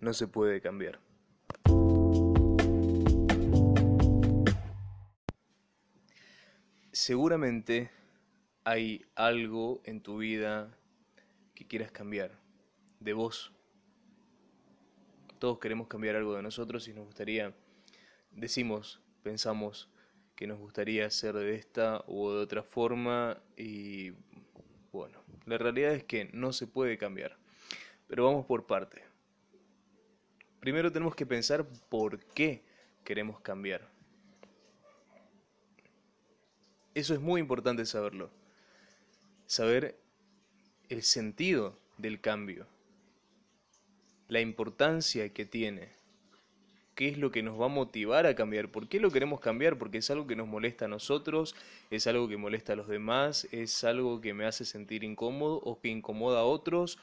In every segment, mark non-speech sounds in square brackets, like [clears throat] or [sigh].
No se puede cambiar. Seguramente hay algo en tu vida que quieras cambiar, de vos. Todos queremos cambiar algo de nosotros y nos gustaría, decimos, pensamos que nos gustaría ser de esta u de otra forma y bueno, la realidad es que no se puede cambiar. Pero vamos por parte. Primero tenemos que pensar por qué queremos cambiar. Eso es muy importante saberlo. Saber el sentido del cambio. La importancia que tiene. ¿Qué es lo que nos va a motivar a cambiar? ¿Por qué lo queremos cambiar? Porque es algo que nos molesta a nosotros, es algo que molesta a los demás, es algo que me hace sentir incómodo o que incomoda a otros,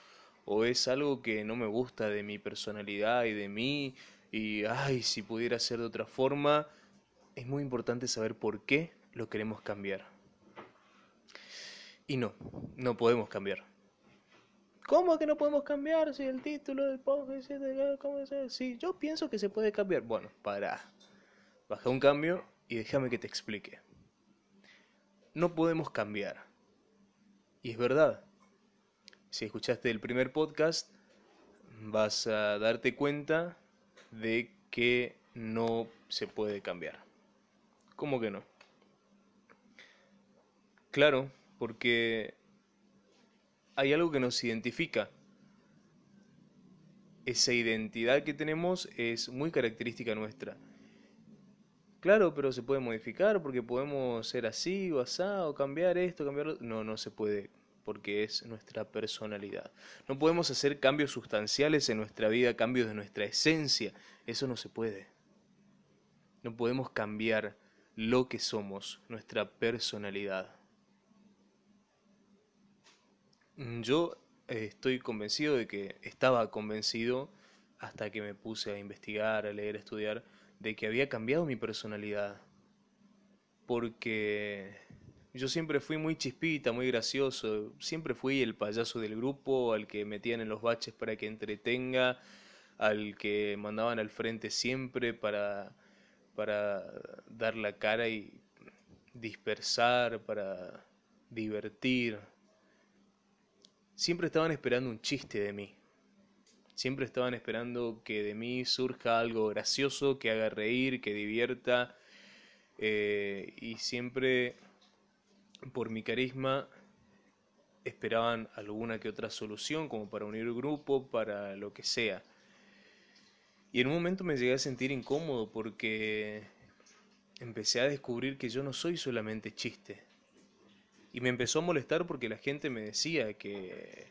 o es algo que no me gusta de mi personalidad y de mí, y ay, si pudiera ser de otra forma. Es muy importante saber por qué lo queremos cambiar. Y no, no podemos cambiar. ¿Cómo que no podemos cambiar si el título del podcast ¿cómo es? Sí, yo pienso que se puede cambiar. Bueno, para. Baja un cambio y déjame que te explique. No podemos cambiar. Y es verdad. Si escuchaste el primer podcast, vas a darte cuenta de que no se puede cambiar. ¿Cómo que no? Claro, porque hay algo que nos identifica. Esa identidad que tenemos es muy característica nuestra. Claro, pero se puede modificar porque podemos ser así o asá o cambiar esto, cambiar No, no se puede porque es nuestra personalidad. No podemos hacer cambios sustanciales en nuestra vida, cambios de nuestra esencia. Eso no se puede. No podemos cambiar lo que somos, nuestra personalidad. Yo eh, estoy convencido de que estaba convencido hasta que me puse a investigar, a leer, a estudiar, de que había cambiado mi personalidad. Porque yo siempre fui muy chispita, muy gracioso, siempre fui el payaso del grupo, al que metían en los baches para que entretenga, al que mandaban al frente siempre para, para dar la cara y dispersar, para divertir siempre estaban esperando un chiste de mí. Siempre estaban esperando que de mí surja algo gracioso, que haga reír, que divierta. Eh, y siempre, por mi carisma, esperaban alguna que otra solución, como para unir el grupo, para lo que sea. Y en un momento me llegué a sentir incómodo porque empecé a descubrir que yo no soy solamente chiste. Y me empezó a molestar porque la gente me decía que,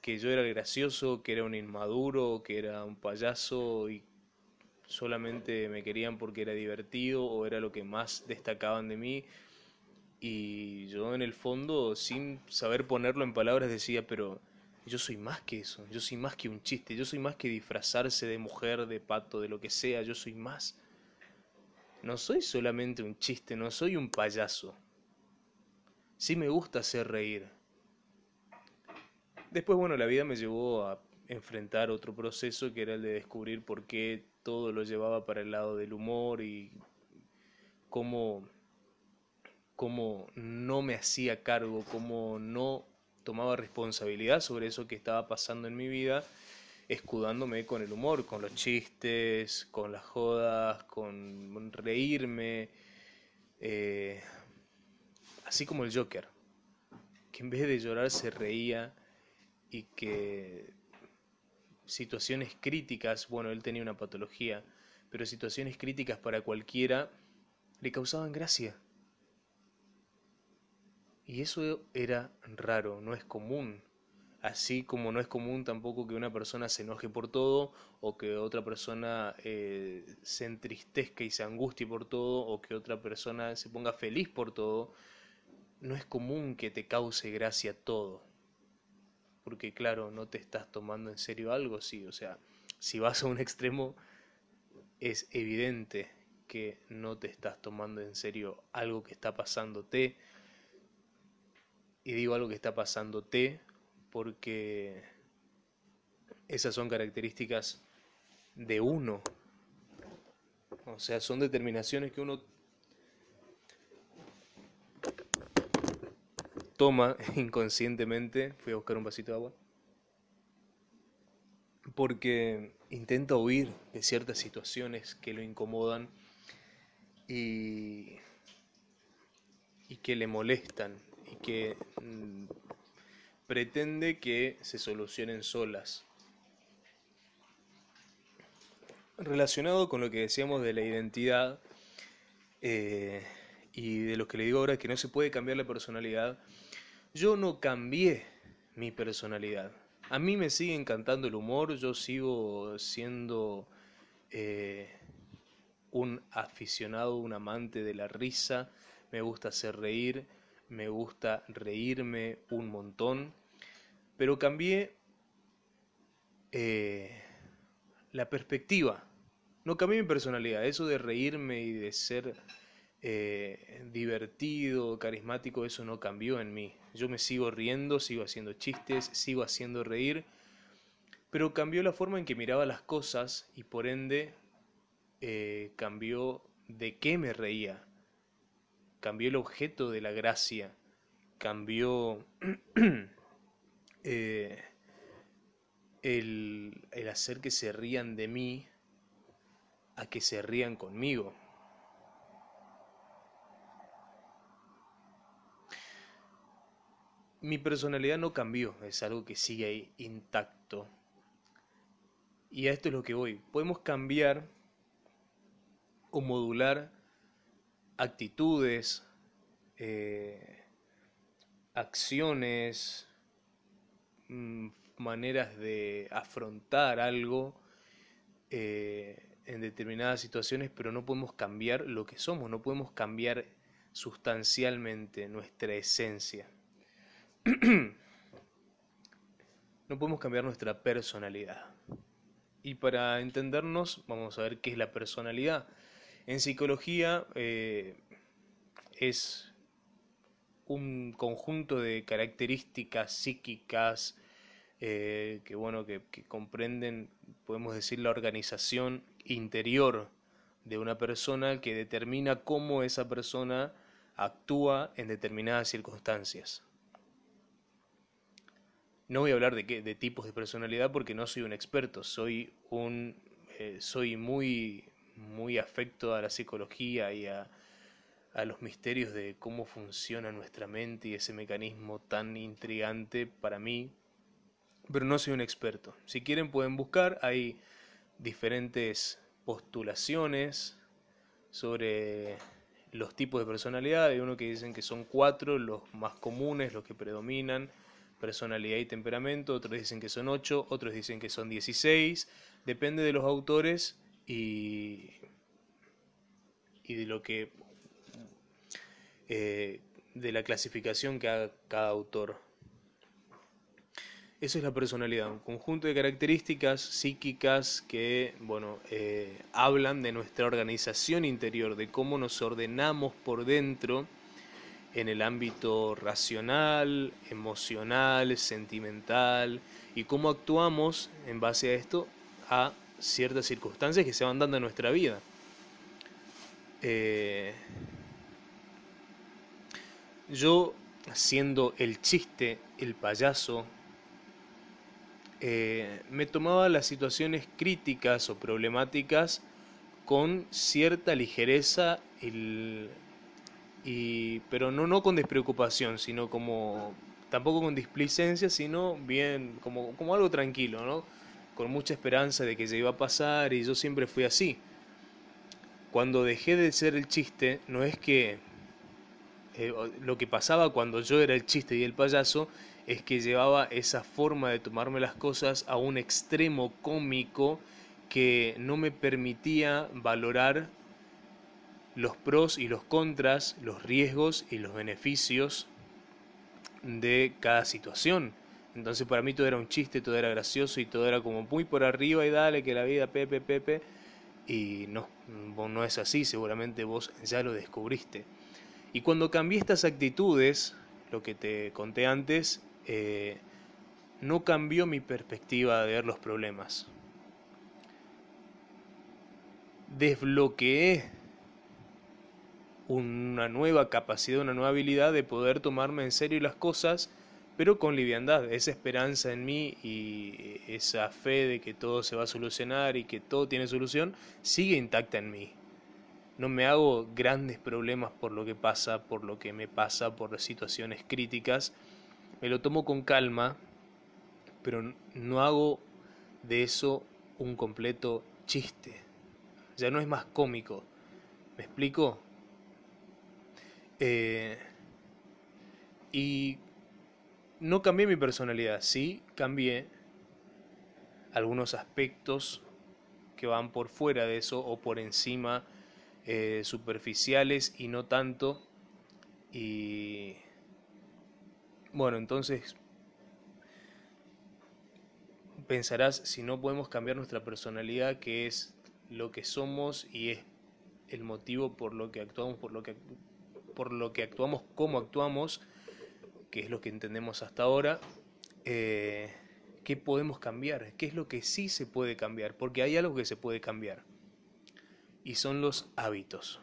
que yo era gracioso, que era un inmaduro, que era un payaso y solamente me querían porque era divertido o era lo que más destacaban de mí. Y yo en el fondo, sin saber ponerlo en palabras, decía, pero yo soy más que eso, yo soy más que un chiste, yo soy más que disfrazarse de mujer, de pato, de lo que sea, yo soy más. No soy solamente un chiste, no soy un payaso sí me gusta hacer reír. Después, bueno, la vida me llevó a enfrentar otro proceso que era el de descubrir por qué todo lo llevaba para el lado del humor y cómo, cómo no me hacía cargo, cómo no tomaba responsabilidad sobre eso que estaba pasando en mi vida, escudándome con el humor, con los chistes, con las jodas, con reírme. Eh, así como el Joker, que en vez de llorar se reía y que situaciones críticas, bueno, él tenía una patología, pero situaciones críticas para cualquiera le causaban gracia. Y eso era raro, no es común. Así como no es común tampoco que una persona se enoje por todo o que otra persona eh, se entristezca y se angustie por todo o que otra persona se ponga feliz por todo, no es común que te cause gracia todo. Porque claro, no te estás tomando en serio algo, sí. O sea, si vas a un extremo, es evidente que no te estás tomando en serio algo que está pasándote. Y digo algo que está pasándote porque esas son características de uno. O sea, son determinaciones que uno toma [laughs] inconscientemente. Fui a buscar un vasito de agua. Porque intenta huir de ciertas situaciones que lo incomodan y, y que le molestan que mm, pretende que se solucionen solas. Relacionado con lo que decíamos de la identidad eh, y de lo que le digo ahora que no se puede cambiar la personalidad, yo no cambié mi personalidad. A mí me sigue encantando el humor, yo sigo siendo eh, un aficionado, un amante de la risa, me gusta hacer reír, me gusta reírme un montón, pero cambié eh, la perspectiva, no cambié mi personalidad, eso de reírme y de ser eh, divertido, carismático, eso no cambió en mí. Yo me sigo riendo, sigo haciendo chistes, sigo haciendo reír, pero cambió la forma en que miraba las cosas y por ende eh, cambió de qué me reía, cambió el objeto de la gracia, cambió [clears throat] eh, el, el hacer que se rían de mí a que se rían conmigo. Mi personalidad no cambió, es algo que sigue ahí intacto. Y a esto es lo que voy. Podemos cambiar o modular actitudes, eh, acciones, mm, maneras de afrontar algo eh, en determinadas situaciones, pero no podemos cambiar lo que somos, no podemos cambiar sustancialmente nuestra esencia. [clears throat] no podemos cambiar nuestra personalidad. Y para entendernos, vamos a ver qué es la personalidad. En psicología eh, es un conjunto de características psíquicas eh, que bueno que, comprenden podemos decir la organización interior de una persona que determina cómo esa persona actúa en determinadas circunstancias. No voy a hablar de, qué, de tipos de personalidad porque no soy un experto, soy un eh, soy muy muy afecto a la psicología y a, los misterios de cómo funciona nuestra mente y ese mecanismo tan intrigante para mí, pero no soy un experto. Si quieren pueden buscar, hay diferentes postulaciones sobre los tipos de personalidad, hay uno que dicen que son cuatro, los más comunes, los que predominan, personalidad y temperamento, otros dicen que son ocho, otros dicen que son dieciséis, depende de los autores y, y de lo que eh, de la clasificación que haga cada autor. Eso es la personalidad, un conjunto de características psíquicas que, bueno, eh, hablan de nuestra organización interior, de cómo nos ordenamos por dentro en el ámbito racional, emocional, sentimental, y cómo actuamos en base a esto a ciertas circunstancias que se van dando en nuestra vida. Eh, yo, siendo el chiste, el payaso, eh, me tomaba las situaciones críticas o problemáticas con cierta ligereza, y, pero no, no con despreocupación, sino como, tampoco con displicencia, sino bien, como, como algo tranquilo, ¿no? Con mucha esperanza de que ya iba a pasar y yo siempre fui así. Cuando dejé de ser el chiste, no es que eh, lo que pasaba cuando yo era el chiste y el payaso, es que llevaba esa forma de tomarme las cosas a un extremo cómico que no me permitía valorar los pros y los contras, los riesgos y los beneficios de cada situación. Entonces para mí todo era un chiste, todo era gracioso y todo era como muy por arriba y dale que la vida pepe pepe y no, no es así, seguramente vos ya lo descubriste. Y cuando cambié estas actitudes, lo que te conté antes, eh, no cambió mi perspectiva de ver los problemas. Desbloqueé una nueva capacidad, una nueva habilidad de poder tomarme en serio las cosas, pero con liviandad. Esa esperanza en mí y esa fe de que todo se va a solucionar y que todo tiene solución, sigue intacta en mí. No me hago grandes problemas por lo que pasa, por lo que me pasa, por las situaciones críticas. Me lo tomo con calma, pero no hago de eso un completo chiste. Ya no es más cómico. ¿Me explico? Eh, y no cambié mi personalidad, sí cambié algunos aspectos que van por fuera de eso o por encima, eh, superficiales y no tanto. Y bueno, entonces pensarás si no podemos cambiar nuestra personalidad, que es lo que somos y es el motivo por lo que actuamos, por lo que por lo que actuamos, cómo actuamos, que es lo que entendemos hasta ahora, eh, ¿qué podemos cambiar? ¿Qué es lo que sí se puede cambiar? Porque hay algo que se puede cambiar, y son los hábitos.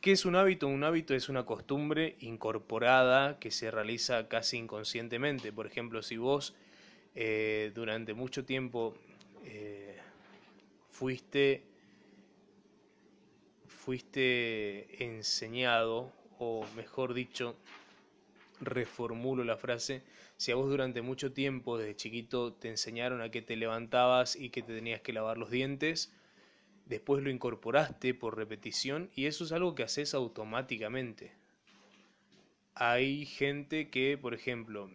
¿Qué es un hábito? Un hábito es una costumbre incorporada que se realiza casi inconscientemente. Por ejemplo, si vos eh, durante mucho tiempo eh, fuiste fuiste enseñado, o mejor dicho, reformulo la frase, si a vos durante mucho tiempo, desde chiquito, te enseñaron a que te levantabas y que te tenías que lavar los dientes, después lo incorporaste por repetición y eso es algo que haces automáticamente. Hay gente que, por ejemplo,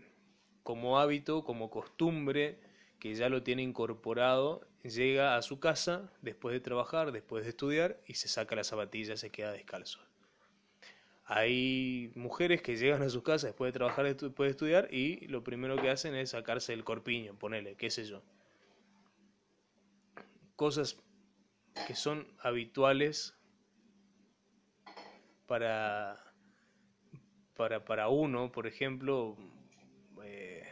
como hábito, como costumbre, que ya lo tiene incorporado, llega a su casa después de trabajar, después de estudiar y se saca la zapatilla, se queda descalzo. Hay mujeres que llegan a su casa después de trabajar, después de estudiar y lo primero que hacen es sacarse el corpiño, ponele, qué sé yo. Cosas que son habituales para, para, para uno, por ejemplo, eh,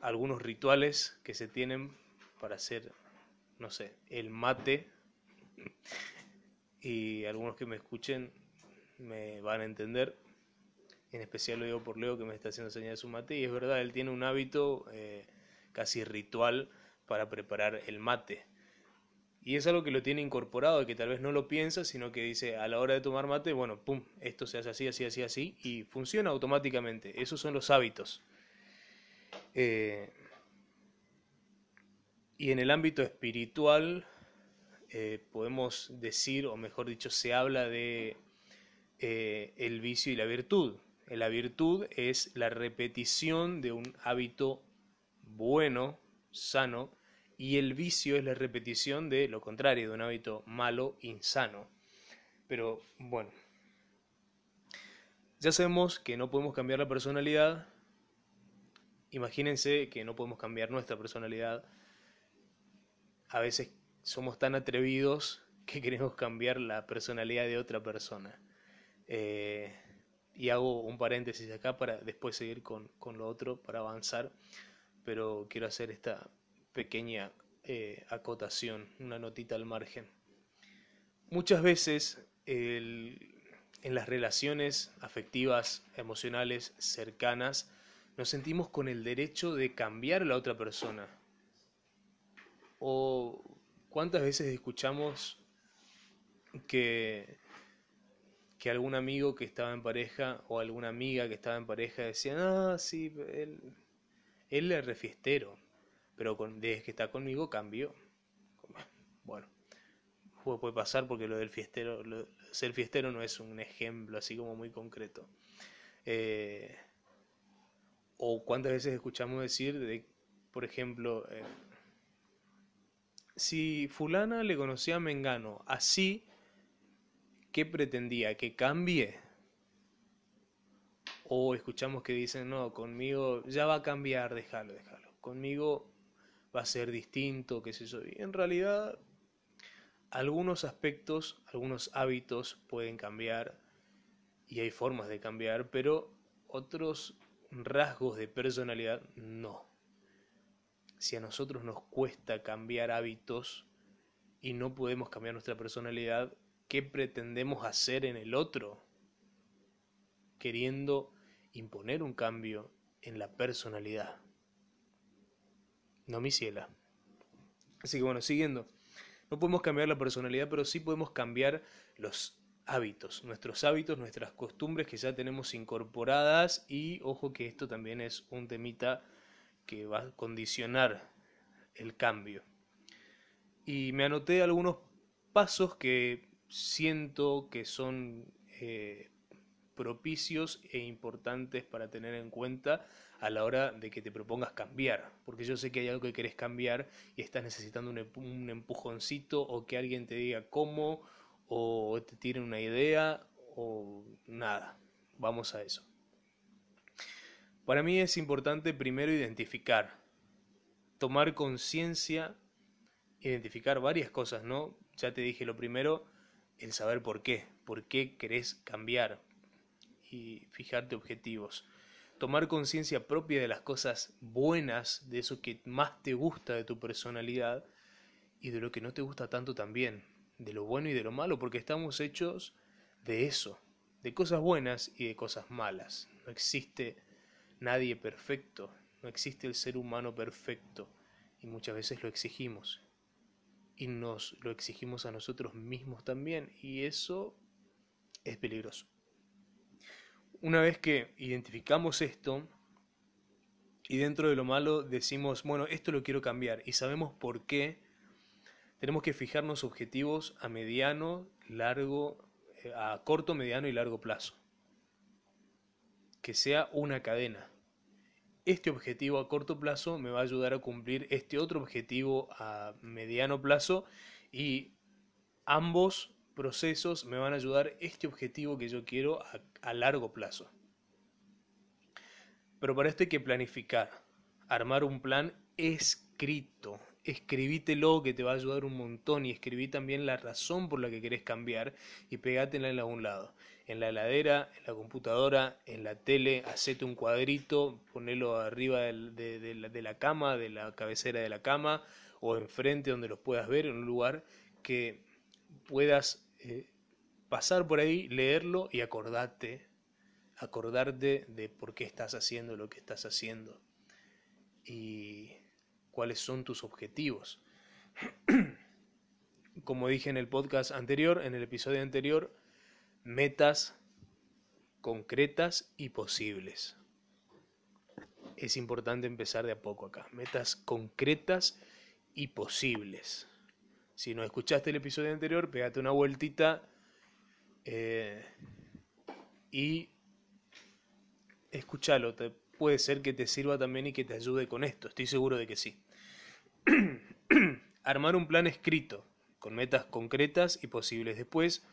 algunos rituales que se tienen para hacer, no sé, el mate. Y algunos que me escuchen me van a entender. En especial lo digo por Leo que me está haciendo señal de su mate. Y es verdad, él tiene un hábito eh, casi ritual para preparar el mate. Y es algo que lo tiene incorporado, que tal vez no lo piensa, sino que dice a la hora de tomar mate, bueno, pum, esto se hace así, así, así, así, y funciona automáticamente. Esos son los hábitos. Eh, y en el ámbito espiritual eh, podemos decir, o mejor dicho, se habla de eh, el vicio y la virtud. La virtud es la repetición de un hábito bueno, sano, y el vicio es la repetición de lo contrario, de un hábito malo, insano. Pero bueno, ya sabemos que no podemos cambiar la personalidad, Imagínense que no podemos cambiar nuestra personalidad. A veces somos tan atrevidos que queremos cambiar la personalidad de otra persona. Eh, y hago un paréntesis acá para después seguir con, lo otro, para avanzar. Pero quiero hacer esta pequeña eh, acotación, una notita al margen. Muchas veces en las relaciones afectivas, emocionales, cercanas, nos sentimos con el derecho de cambiar a la otra persona. O cuántas veces escuchamos que, que algún amigo que estaba en pareja o alguna amiga que estaba en pareja decían, ah, sí, él, él es refiestero, pero desde que está conmigo cambió. Bueno, puede pasar porque lo del fiestero, ser fiestero no es un ejemplo así como muy concreto. Eh, o cuántas veces escuchamos decir, de, por ejemplo, eh, si fulana le conocía a Mengano así, ¿qué pretendía? ¿Que cambie? O escuchamos que dicen, no, conmigo ya va a cambiar, déjalo, déjalo. Conmigo va a ser distinto, qué sé yo. Y en realidad, algunos aspectos, algunos hábitos pueden cambiar y hay formas de cambiar, pero otros rasgos de personalidad, no. Si a nosotros nos cuesta cambiar hábitos y no podemos cambiar nuestra personalidad, ¿qué pretendemos hacer en el otro? Queriendo imponer un cambio en la personalidad. No mi ciela. Así que bueno, siguiendo. No podemos cambiar la personalidad, pero sí podemos cambiar los hábitos, nuestros hábitos, nuestras costumbres que ya tenemos incorporadas y ojo que esto también es un temita que va a condicionar el cambio. Y me anoté algunos pasos que siento que son eh, propicios e importantes para tener en cuenta a la hora de que te propongas cambiar, porque yo sé que hay algo que querés cambiar y estás necesitando un, empujoncito o que alguien te diga cómo o te tire una idea o nada. Vamos a eso. Para mí es importante primero identificar, tomar conciencia, identificar varias cosas, ¿no? Ya te dije lo primero, el saber por qué, por qué querés cambiar, y fijarte objetivos. Tomar conciencia propia de las cosas buenas, de eso que más te gusta de tu personalidad y de lo que no te gusta tanto también, de lo bueno y de lo malo, porque estamos hechos de eso, de cosas buenas y de cosas malas. No existe nadie perfecto, no existe el ser humano perfecto y muchas veces lo exigimos y nos lo exigimos a nosotros mismos también y eso es peligroso. Una vez que identificamos esto y dentro de lo malo decimos, bueno, esto lo quiero cambiar y sabemos por qué, tenemos que fijarnos objetivos a mediano, largo, eh, a corto, mediano y largo plazo. Que sea una cadena. Este objetivo a corto plazo me va a ayudar a cumplir este otro objetivo a mediano plazo y ambos procesos me van a ayudar este objetivo que yo quiero a, largo plazo. Pero para esto hay que planificar, armar un plan escrito. Escribítelo que te va a ayudar un montón y escribí también la razón por la que querés cambiar y pegátela en algún lado. En la heladera, en la computadora, en la tele, hacete un cuadrito, ponelo arriba de, de la cama, de la cabecera de la cama o enfrente donde los puedas ver en un lugar que puedas eh, pasar por ahí, leerlo y acordarte, acordarte de por qué estás haciendo lo que estás haciendo y cuáles son tus objetivos. [clears throat] Como dije en el podcast anterior, en el episodio anterior, metas concretas y posibles. Es importante empezar de a poco acá. Metas concretas y posibles. Si no escuchaste el episodio anterior, pégate una vueltita eh, y escúchalo. Te, puede ser que te sirva también y que te ayude con esto. Estoy seguro de que sí. [clears throat] Armar un plan escrito, con metas concretas y posibles. Después,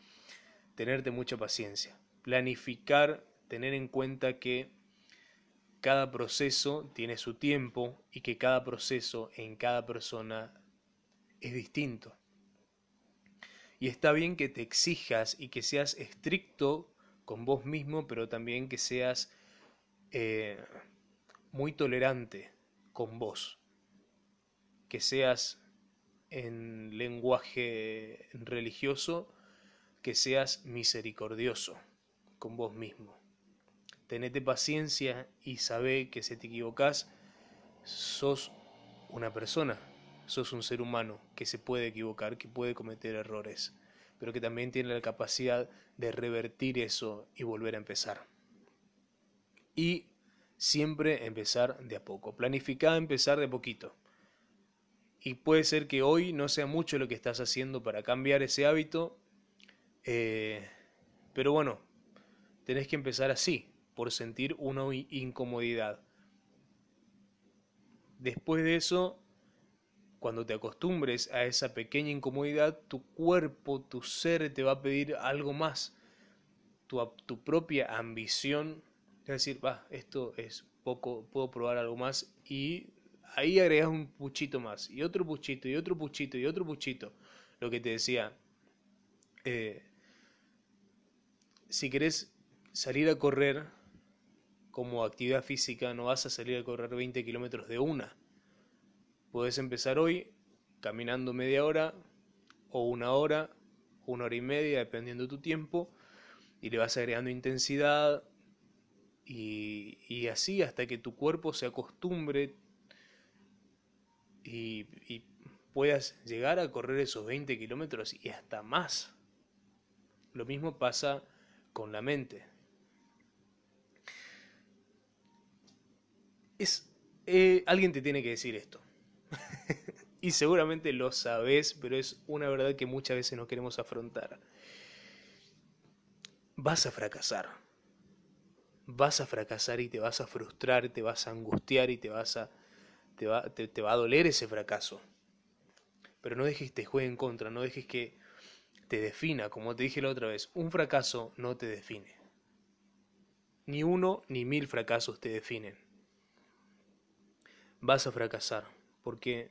tenerte mucha paciencia. Planificar, tener en cuenta que cada proceso tiene su tiempo y que cada proceso en cada persona es distinto. Y está bien que te exijas y que seas estricto con vos mismo, pero también que seas eh, muy tolerante con vos. Que seas en lenguaje religioso, que seas misericordioso con vos mismo. Tenete paciencia y sabe que si te equivocas, sos una persona sos un ser humano que se puede equivocar, que puede cometer errores, pero que también tiene la capacidad de revertir eso y volver a empezar. Y siempre empezar de a poco. Planificar empezar de poquito. Y puede ser que hoy no sea mucho lo que estás haciendo para cambiar ese hábito, eh, pero bueno, tenés que empezar así, por sentir una incomodidad. Después de eso, cuando te acostumbres a esa pequeña incomodidad, tu cuerpo, tu ser te va a pedir algo más. Tu, tu propia ambición es decir, va, esto es poco, puedo probar algo más y ahí agregas un puchito más y otro puchito y otro puchito y otro puchito. Lo que te decía, eh, si querés salir a correr como actividad física no vas a salir a correr 20 kilómetros de una. Puedes empezar hoy caminando media hora o una hora, una hora y media, dependiendo de tu tiempo, y le vas agregando intensidad y, así hasta que tu cuerpo se acostumbre y, y puedas llegar a correr esos 20 kilómetros y hasta más. Lo mismo pasa con la mente. Es, eh, alguien te tiene que decir esto. [laughs] y seguramente lo sabes, pero es una verdad que muchas veces no queremos afrontar. Vas a fracasar. Vas a fracasar y te vas a frustrar, te vas a angustiar y te vas a te va, te va a doler ese fracaso. Pero no dejes que te juegue en contra, no dejes que te defina, como te dije la otra vez. Un fracaso no te define. Ni uno ni mil fracasos te definen vas a fracasar, porque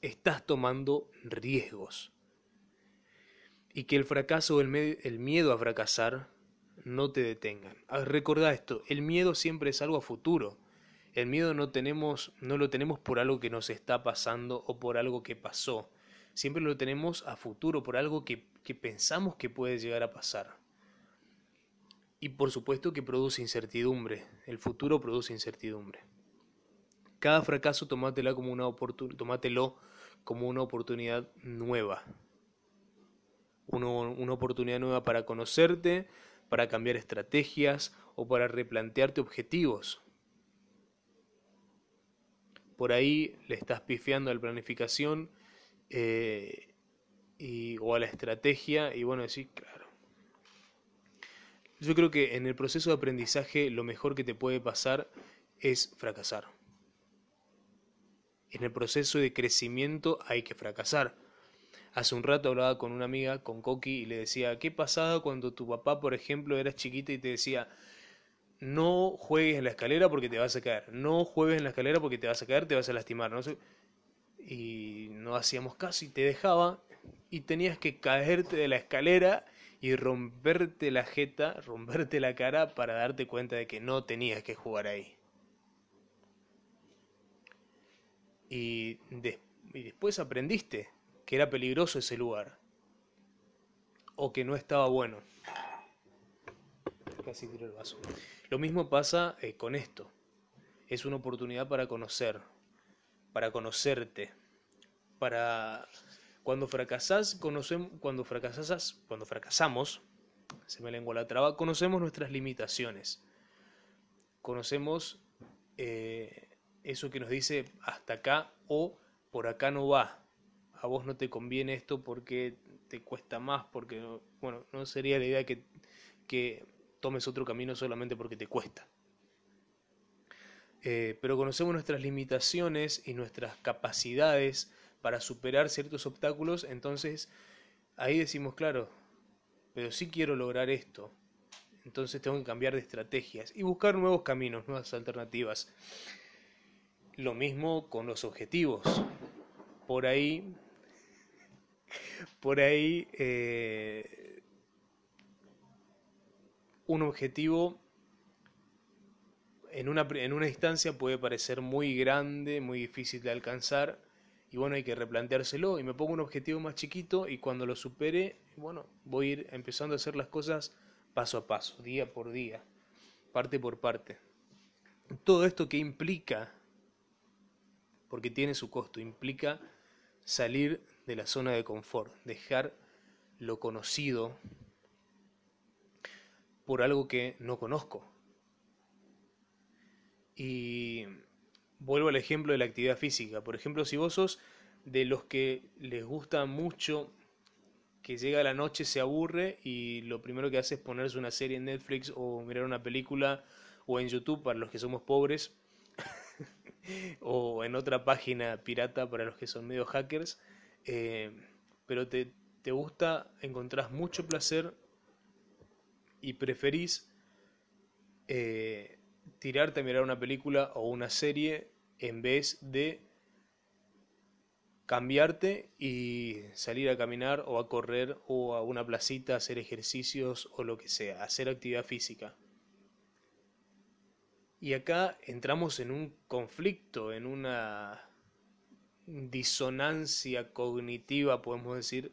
estás tomando riesgos. Y que el fracaso o el, el miedo a fracasar no te detengan. Ah, recordá esto, el miedo siempre es algo a futuro. El miedo no, tenemos, no lo tenemos por algo que nos está pasando o por algo que pasó. Siempre lo tenemos a futuro, por algo que, que pensamos que puede llegar a pasar. Y por supuesto que produce incertidumbre. El futuro produce incertidumbre. Cada fracaso tomátelo como una, tomátelo como una oportunidad nueva. una oportunidad nueva para conocerte, para cambiar estrategias o para replantearte objetivos. Por ahí le estás pifiando a la planificación eh, y, o a la estrategia y bueno, decir, claro. Yo creo que en el proceso de aprendizaje lo mejor que te puede pasar es fracasar en el proceso de crecimiento hay que fracasar. Hace un rato hablaba con una amiga, con Coqui, y le decía, ¿qué pasaba cuando tu papá, por ejemplo, eras chiquita y te decía, no juegues en la escalera porque te vas a caer, no juegues en la escalera porque te vas a caer, te vas a lastimar, no Y no hacíamos caso y te dejaba y tenías que caerte de la escalera y romperte la jeta, romperte la cara para darte cuenta de que no tenías que jugar ahí. y, después aprendiste que era peligroso ese lugar o que no estaba bueno. Casi tiro el vaso. Lo mismo pasa eh, con esto. Es una oportunidad para conocer, para conocerte, para cuando fracasás, conocemos, cuando fracasas, cuando fracasamos, se me lengua la traba, conocemos nuestras limitaciones. Conocemos eh, eso que nos dice hasta acá o por acá no va. A vos no te conviene esto porque te cuesta más, porque, bueno, no sería la idea que, que tomes otro camino solamente porque te cuesta. Eh, pero conocemos nuestras limitaciones y nuestras capacidades para superar ciertos obstáculos, entonces ahí decimos, claro, pero sí quiero lograr esto, entonces tengo que cambiar de estrategias y buscar nuevos caminos, nuevas alternativas. Lo mismo con los objetivos. Por ahí, por ahí, eh, un objetivo en una, en una instancia puede parecer muy grande, muy difícil de alcanzar, y bueno, hay que replanteárselo, y me pongo un objetivo más chiquito, y cuando lo supere, bueno, voy a ir empezando a hacer las cosas paso a paso, día por día, parte por parte. Todo esto que implica porque tiene su costo, implica salir de la zona de confort, dejar lo conocido por algo que no conozco. Y vuelvo al ejemplo de la actividad física. Por ejemplo, si vos sos de los que les gusta mucho que llega la noche, se aburre y lo primero que hace es ponerse una serie en Netflix o mirar una película o en YouTube para los que somos pobres [laughs] o en otra página pirata para los que son medio hackers, eh, pero te, te gusta, encontrás mucho placer y preferís eh, tirarte a mirar una película o una serie en vez de cambiarte y salir a caminar o a correr o a una placita, hacer ejercicios o lo que sea, hacer actividad física. Y acá entramos en un conflicto, en una disonancia cognitiva, podemos decir,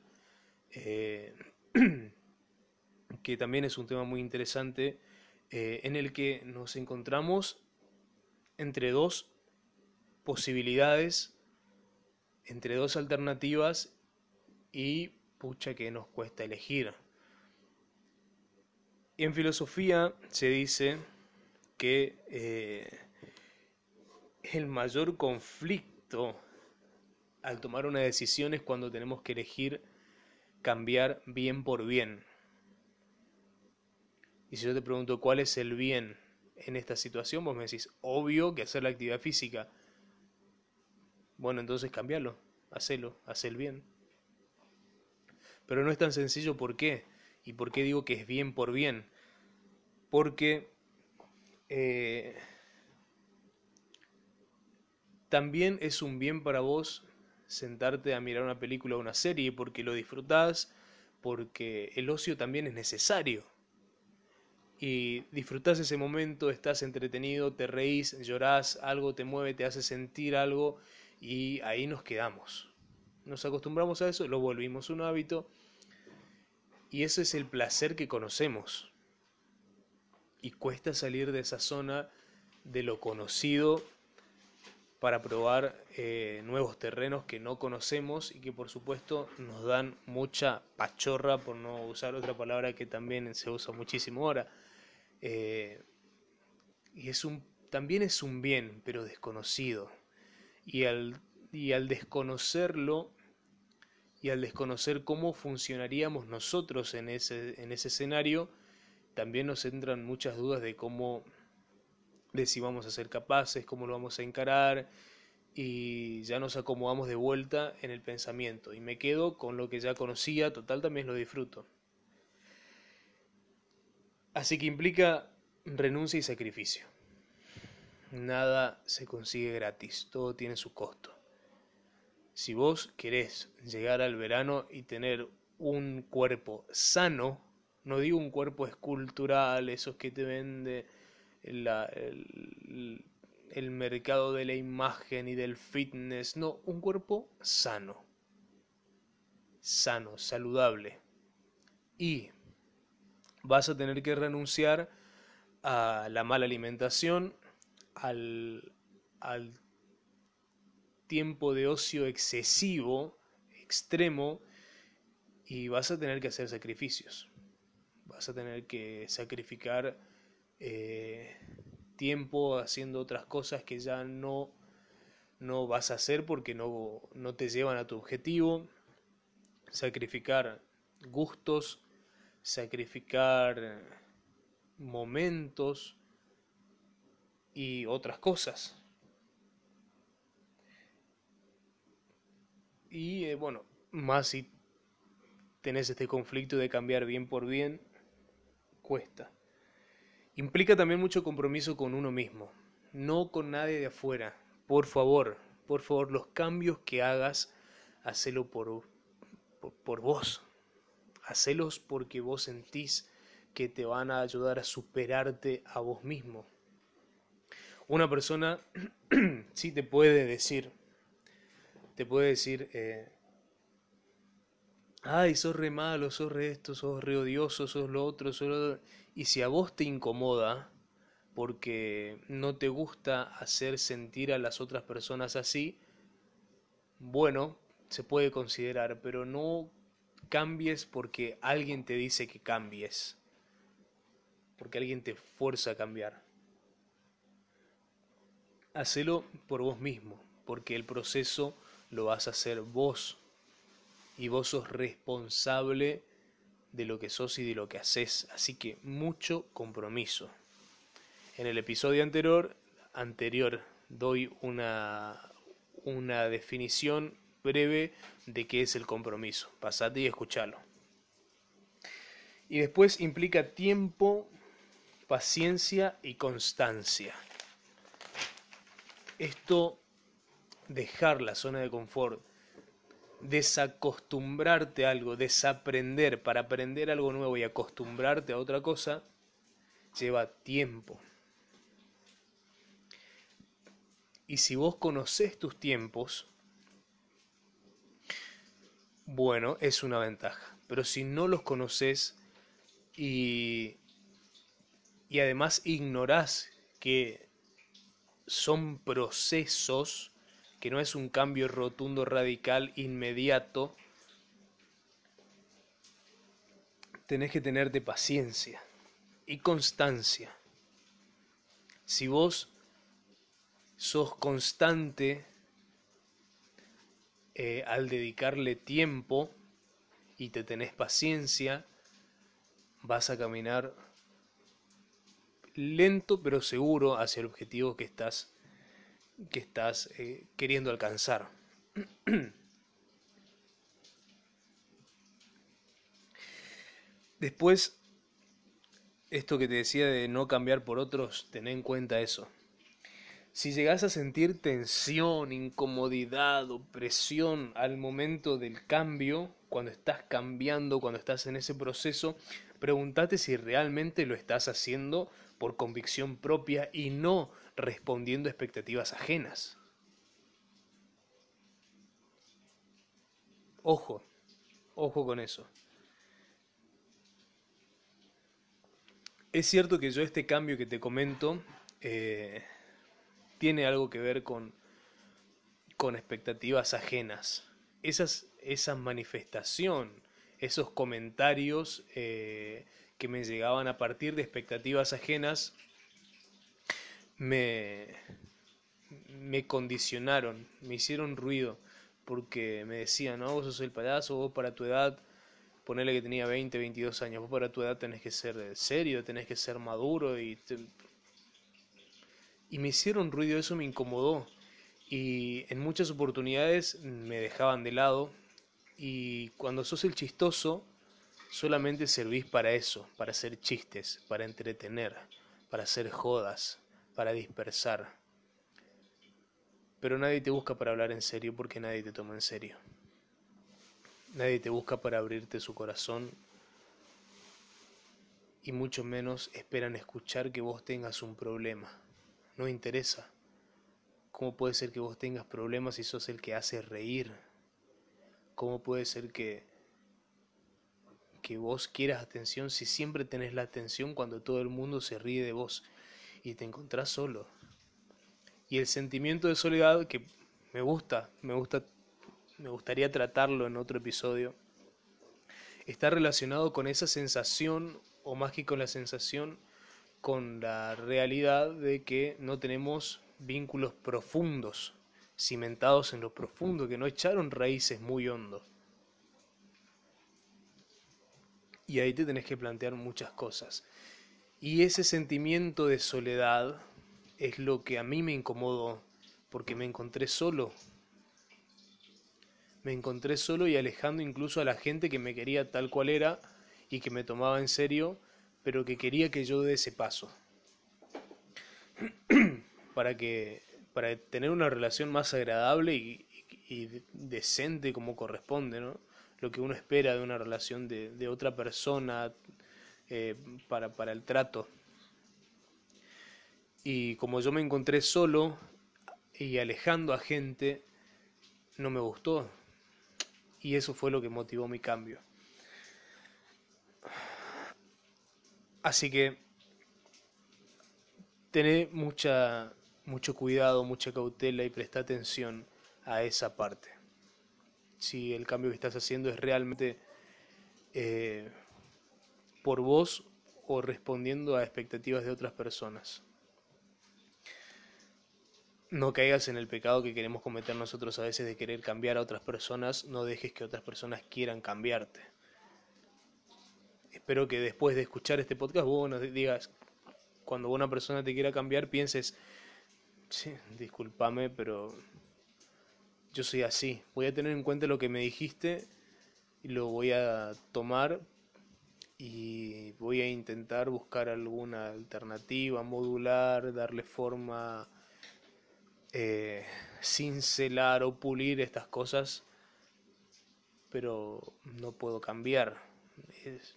eh, [clears throat] que también es un tema muy interesante, eh, en el que nos encontramos entre dos posibilidades, entre dos alternativas y pucha que nos cuesta elegir. Y en filosofía se dice que eh, el mayor conflicto al tomar una decisión es cuando tenemos que elegir cambiar bien por bien. Y si yo te pregunto cuál es el bien en esta situación, vos me decís, obvio que hacer la actividad física. Bueno, entonces cambiarlo, hacelo, haz el bien. Pero no es tan sencillo, ¿por qué? ¿Y por qué digo que es bien por bien? Porque eh, también es un bien para vos sentarte a mirar una película o una serie porque lo disfrutás, porque el ocio también es necesario. Y disfrutás ese momento, estás entretenido, te reís, llorás, algo te mueve, te hace sentir algo y ahí nos quedamos. Nos acostumbramos a eso, lo volvimos un hábito y ese es el placer que conocemos y cuesta salir de esa zona de lo conocido para probar eh, nuevos terrenos que no conocemos y que por supuesto nos dan mucha pachorra, por no usar otra palabra que también se usa muchísimo ahora. Eh, y es un, también es un bien, pero desconocido. Y al, y al desconocerlo, y al desconocer cómo funcionaríamos nosotros en ese, en ese escenario, también nos entran muchas dudas de cómo, de si vamos a ser capaces, cómo lo vamos a encarar, y ya nos acomodamos de vuelta en el pensamiento. Y me quedo con lo que ya conocía, total también lo disfruto. Así que implica renuncia y sacrificio. Nada se consigue gratis, todo tiene su costo. Si vos querés llegar al verano y tener un cuerpo sano, no digo un cuerpo escultural, esos que te vende el, el mercado de la imagen y del fitness, no, un cuerpo sano, sano, saludable. Y vas a tener que renunciar a la mala alimentación, al, al tiempo de ocio excesivo, extremo, y vas a tener que hacer sacrificios. Vas a tener que sacrificar eh, tiempo haciendo otras cosas que ya no, no vas a hacer porque no, no te llevan a tu objetivo, sacrificar gustos, sacrificar momentos y otras cosas. Y eh, bueno, más si tenés este conflicto de cambiar bien por bien, cuesta. Implica también mucho compromiso con uno mismo, no con nadie de afuera. Por favor, por favor, los cambios que hagas, hacelo por, por, vos. Hacelos porque vos sentís que te van a ayudar a superarte a vos mismo. Una persona [clears throat] sí te puede decir, te puede decir, eh, ay, sos re malo, sos re esto, sos re odioso, sos lo otro, sos lo Y si a vos te incomoda, porque no te gusta hacer sentir a las otras personas así, bueno, se puede considerar, pero no cambies porque alguien te dice que cambies, porque alguien te fuerza a cambiar. Hacelo por vos mismo, porque el proceso lo vas a hacer vos y vos sos responsable de lo que sos y de lo que haces, así que mucho compromiso. En el episodio anterior, anterior doy una, una definición breve de qué es el compromiso. Pasate y escuchalo. Y después implica tiempo, paciencia y constancia. Esto, dejar la zona de confort, desacostumbrarte a algo, desaprender para aprender algo nuevo y acostumbrarte a otra cosa, lleva tiempo. Y si vos conocés tus tiempos, bueno, es una ventaja. Pero si no los conoces y, y además ignorás que son procesos, que no es un cambio rotundo, radical, inmediato, tenés que tenerte paciencia y constancia. Si vos sos constante eh, al dedicarle tiempo y te tenés paciencia, vas a caminar lento pero seguro hacia el objetivo que estás, que estás eh, queriendo alcanzar. Después, esto que te decía de no cambiar por otros, ten en cuenta eso. Si llegas a sentir tensión, incomodidad o presión al momento del cambio, cuando estás cambiando, cuando estás en ese proceso, pregúntate si realmente lo estás haciendo por convicción propia y no respondiendo a expectativas ajenas. Ojo, ojo con eso. Es cierto que yo este cambio que te comento eh, tiene algo que ver con, con expectativas ajenas. Esas, esa manifestación, esos comentarios eh, que me llegaban a partir de expectativas ajenas, me, me condicionaron, me hicieron ruido, porque me decían, no, vos sos el payaso, vos para tu edad ponerle que tenía 20, 22 años, vos para tu edad tenés que ser serio, tenés que ser maduro y... Y me hicieron ruido, eso me incomodó. Y en muchas oportunidades me dejaban de lado. Y cuando sos el chistoso, solamente servís para eso, para hacer chistes, para entretener, para hacer jodas, para dispersar. Pero nadie te busca para hablar en serio porque nadie te toma en serio. Nadie te busca para abrirte su corazón y mucho menos esperan escuchar que vos tengas un problema. No interesa. ¿Cómo puede ser que vos tengas problemas si sos el que hace reír? ¿Cómo puede ser que, que vos quieras atención si siempre tenés la atención cuando todo el mundo se ríe de vos y te encontrás solo? Y el sentimiento de soledad que me gusta, me gusta me gustaría tratarlo en otro episodio, está relacionado con esa sensación, o más que con la sensación, con la realidad de que no tenemos vínculos profundos, cimentados en lo profundo, que no echaron raíces muy hondo. Y ahí te tenés que plantear muchas cosas. Y ese sentimiento de soledad es lo que a mí me incomodó, porque me encontré solo me encontré solo y alejando incluso a la gente que me quería tal cual era y que me tomaba en serio, pero que quería que yo dé ese paso. [clears throat] para que para tener una relación más agradable y, decente como corresponde, ¿no? Lo que uno espera de una relación de, otra persona eh, para, para el trato. Y como yo me encontré solo y alejando a gente, no me gustó, y eso fue lo que motivó mi cambio. Así que tené mucha, mucho cuidado, mucha cautela y presta atención a esa parte. Si el cambio que estás haciendo es realmente eh, por vos o respondiendo a expectativas de otras personas. No caigas en el pecado que queremos cometer nosotros a veces de querer cambiar a otras personas, no dejes que otras personas quieran cambiarte. Espero que después de escuchar este podcast vos nos digas, cuando una persona te quiera cambiar, pienses, sí, discúlpame, pero yo soy así. Voy a tener en cuenta lo que me dijiste y lo voy a tomar y voy a intentar buscar alguna alternativa, modular, darle forma eh, cincelar o pulir estas cosas, pero no puedo cambiar,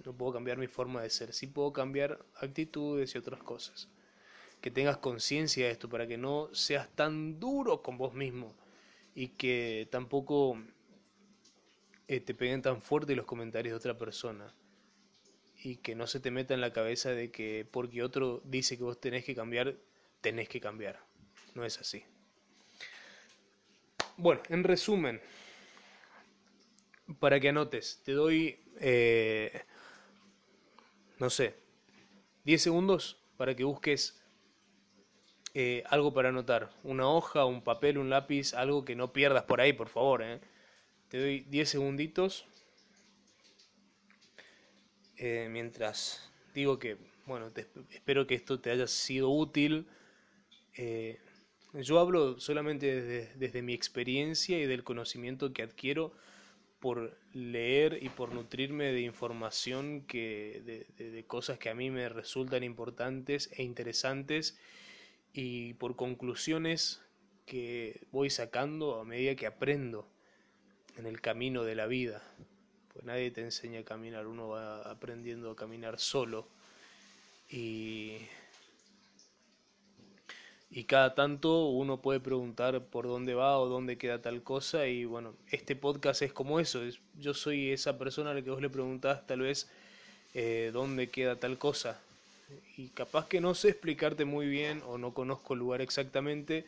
no puedo cambiar mi forma de ser, sí puedo cambiar actitudes y otras cosas. que tengas conciencia de esto, para que no seas tan duro con vos mismo y que tampoco eh, te peguen tan fuerte los comentarios de otra persona y que no se te meta en la cabeza de que porque otro dice que vos tenés que cambiar, tenés que cambiar. No es así. Bueno, en resumen, para que anotes, te doy, eh, no sé, 10 segundos para que busques eh, algo para anotar. Una hoja, un papel, un lápiz, algo que no pierdas por ahí, por favor. Eh. Te doy 10 segunditos. Eh, mientras digo que, bueno, espero que esto te haya sido útil. yo hablo solamente desde, desde mi experiencia y del conocimiento que adquiero por leer y por nutrirme de información que de, cosas que a mí me resultan importantes e interesantes y por conclusiones que voy sacando a medida que aprendo en el camino de la vida. Pues nadie te enseña a caminar, uno va aprendiendo a caminar solo y y cada tanto uno puede preguntar por dónde va o dónde queda tal cosa y bueno, este podcast es como eso, yo soy esa persona a la que vos le preguntás tal vez eh, dónde queda tal cosa y capaz que no sé explicarte muy bien o no conozco el lugar exactamente,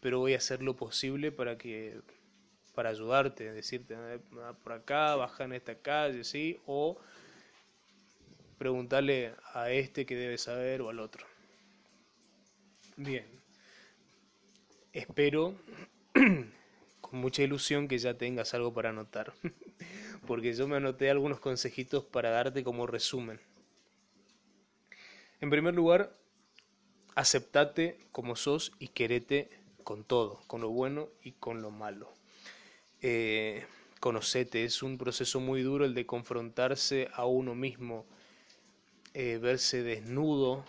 pero voy a hacer lo posible para que para ayudarte, decirte por acá, baja en esta calle, sí, o preguntarle a este que debe saber o al otro. Bien. Espero [clears throat] con mucha ilusión que ya tengas algo para anotar. [laughs] Porque yo me anoté algunos consejitos para darte como resumen. En primer lugar, aceptate como sos y querete con todo, con lo bueno y con lo malo. Eh, conocete, es un proceso muy duro el de confrontarse a uno mismo, eh, verse desnudo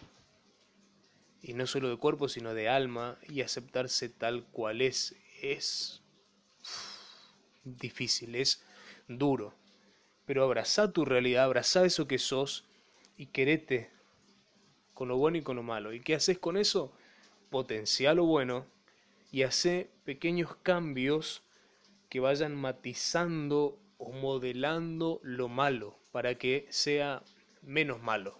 y no solo de cuerpo, sino de alma, y aceptarse tal cual es, es difícil, es duro. Pero abraza tu realidad, abraza eso que sos y querete con lo bueno y con lo malo. ¿Y qué haces con eso? Potencial lo bueno y hace pequeños cambios que vayan matizando o modelando lo malo para que sea menos malo.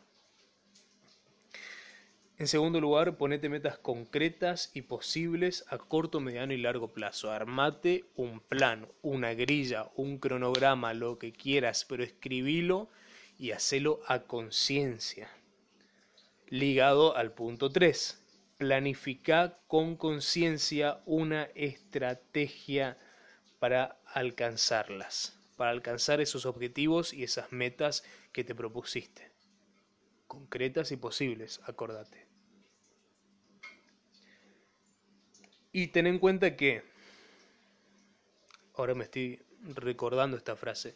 En segundo lugar, ponete metas concretas y posibles a corto, mediano y largo plazo. Armate un plan, una grilla, un cronograma, lo que quieras, pero escribilo y hacelo a conciencia. Ligado al punto 3. Planifica con conciencia una estrategia para alcanzarlas, para alcanzar esos objetivos y esas metas que te propusiste. Concretas y posibles, acordate. Y ten en cuenta que, ahora me estoy recordando esta frase,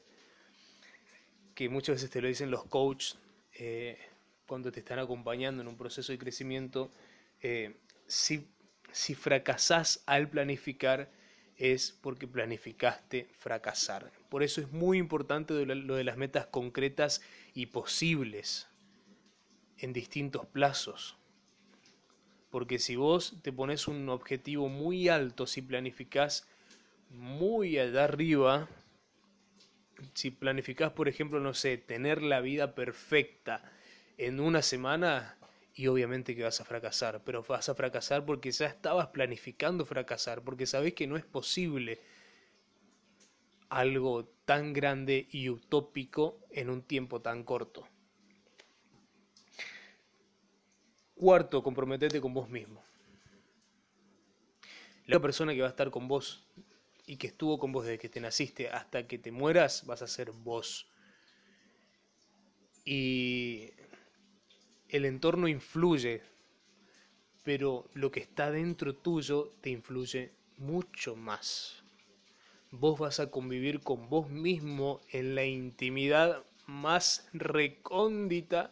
que muchas veces te lo dicen los coaches eh, cuando te están acompañando en un proceso de crecimiento, eh, si, si fracasás al planificar es porque planificaste fracasar. Por eso es muy importante lo de las metas concretas y posibles en distintos plazos. Porque si vos te pones un objetivo muy alto, si planificás muy allá arriba, si planificás, por ejemplo, no sé, tener la vida perfecta en una semana, y obviamente que vas a fracasar, pero vas a fracasar porque ya estabas planificando fracasar, porque sabés que no es posible algo tan grande y utópico en un tiempo tan corto. Cuarto, comprometete con vos mismo. La persona que va a estar con vos y que estuvo con vos desde que te naciste hasta que te mueras, vas a ser vos. Y el entorno influye, pero lo que está dentro tuyo te influye mucho más. Vos vas a convivir con vos mismo en la intimidad más recóndita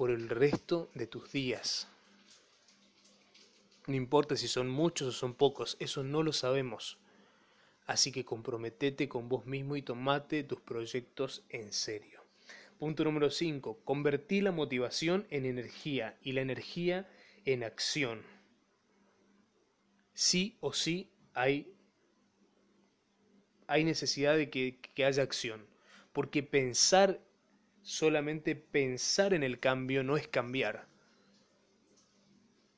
por el resto de tus días. No importa si son muchos o son pocos, eso no lo sabemos. Así que comprometete con vos mismo y tomate tus proyectos en serio. Punto número 5. Convertí la motivación en energía y la energía en acción. Sí o sí hay, hay necesidad de que, que haya acción. Porque pensar, solamente pensar en el cambio no es cambiar.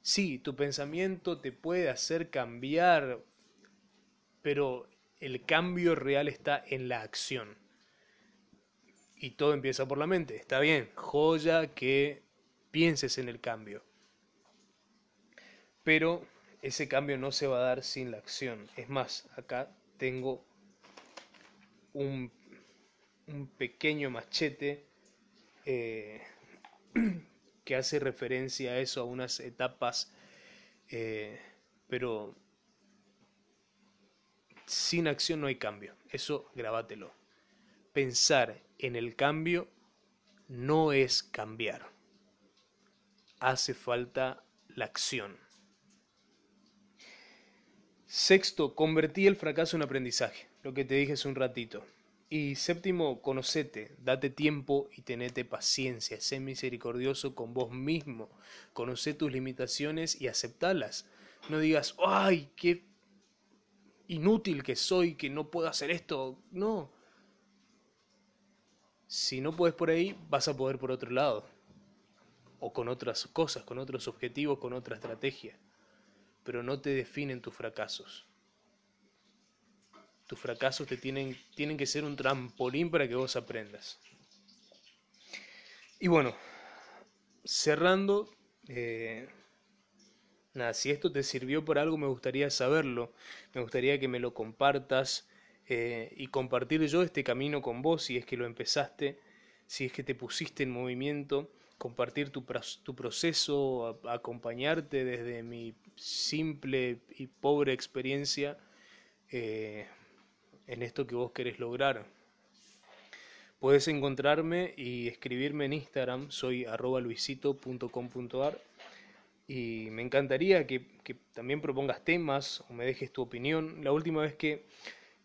Sí, tu pensamiento te puede hacer cambiar, pero el cambio real está en la acción. Y todo empieza por la mente. Está bien, joya que pienses en el cambio. Pero ese cambio no se va a dar sin la acción. Es más, acá tengo un, pequeño machete eh, [clears throat] que hace referencia a eso, a unas etapas, eh, pero sin acción no hay cambio. Eso grabátelo. Pensar en el cambio no es cambiar. Hace falta la acción. Sexto, convertí el fracaso en aprendizaje, lo que te dije hace un ratito. Y séptimo, conocete, date tiempo y tenete paciencia, sé misericordioso con vos mismo, conoce tus limitaciones y aceptalas. No digas, ay, qué inútil que soy, que no puedo hacer esto. No. Si no puedes por ahí, vas a poder por otro lado. O con otras cosas, con otros objetivos, con otra estrategia. Pero no te definen tus fracasos. Tus fracasos te tienen, tienen que ser un trampolín para que vos aprendas. Y bueno, cerrando, eh, Nada, si esto te sirvió por algo, me gustaría saberlo, me gustaría que me lo compartas eh, y compartir yo este camino con vos, si es que lo empezaste, si es que te pusiste en movimiento, compartir tu, tu proceso, acompañarte desde mi simple y pobre experiencia eh, en esto que vos querés lograr. Puedes encontrarme y escribirme en Instagram, soy arroba luisito.com.ar y me encantaría que, también propongas temas o me dejes tu opinión. La última vez que,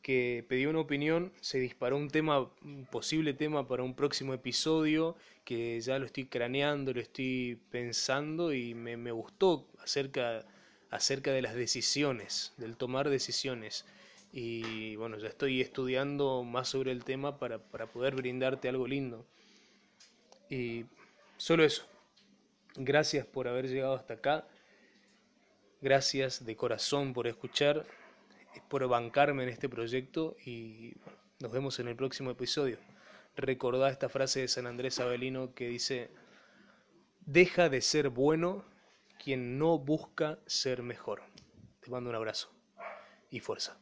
que pedí una opinión se disparó un tema, un posible tema para un próximo episodio que ya lo estoy craneando, lo estoy pensando y me, me gustó acerca, acerca de las decisiones, del tomar decisiones. Y bueno, ya estoy estudiando más sobre el tema para, para poder brindarte algo lindo. Y solo eso. Gracias por haber llegado hasta acá. Gracias de corazón por escuchar, por bancarme en este proyecto y nos vemos en el próximo episodio. Recordá esta frase de San Andrés Avelino que dice, deja de ser bueno quien no busca ser mejor. Te mando un abrazo y fuerza.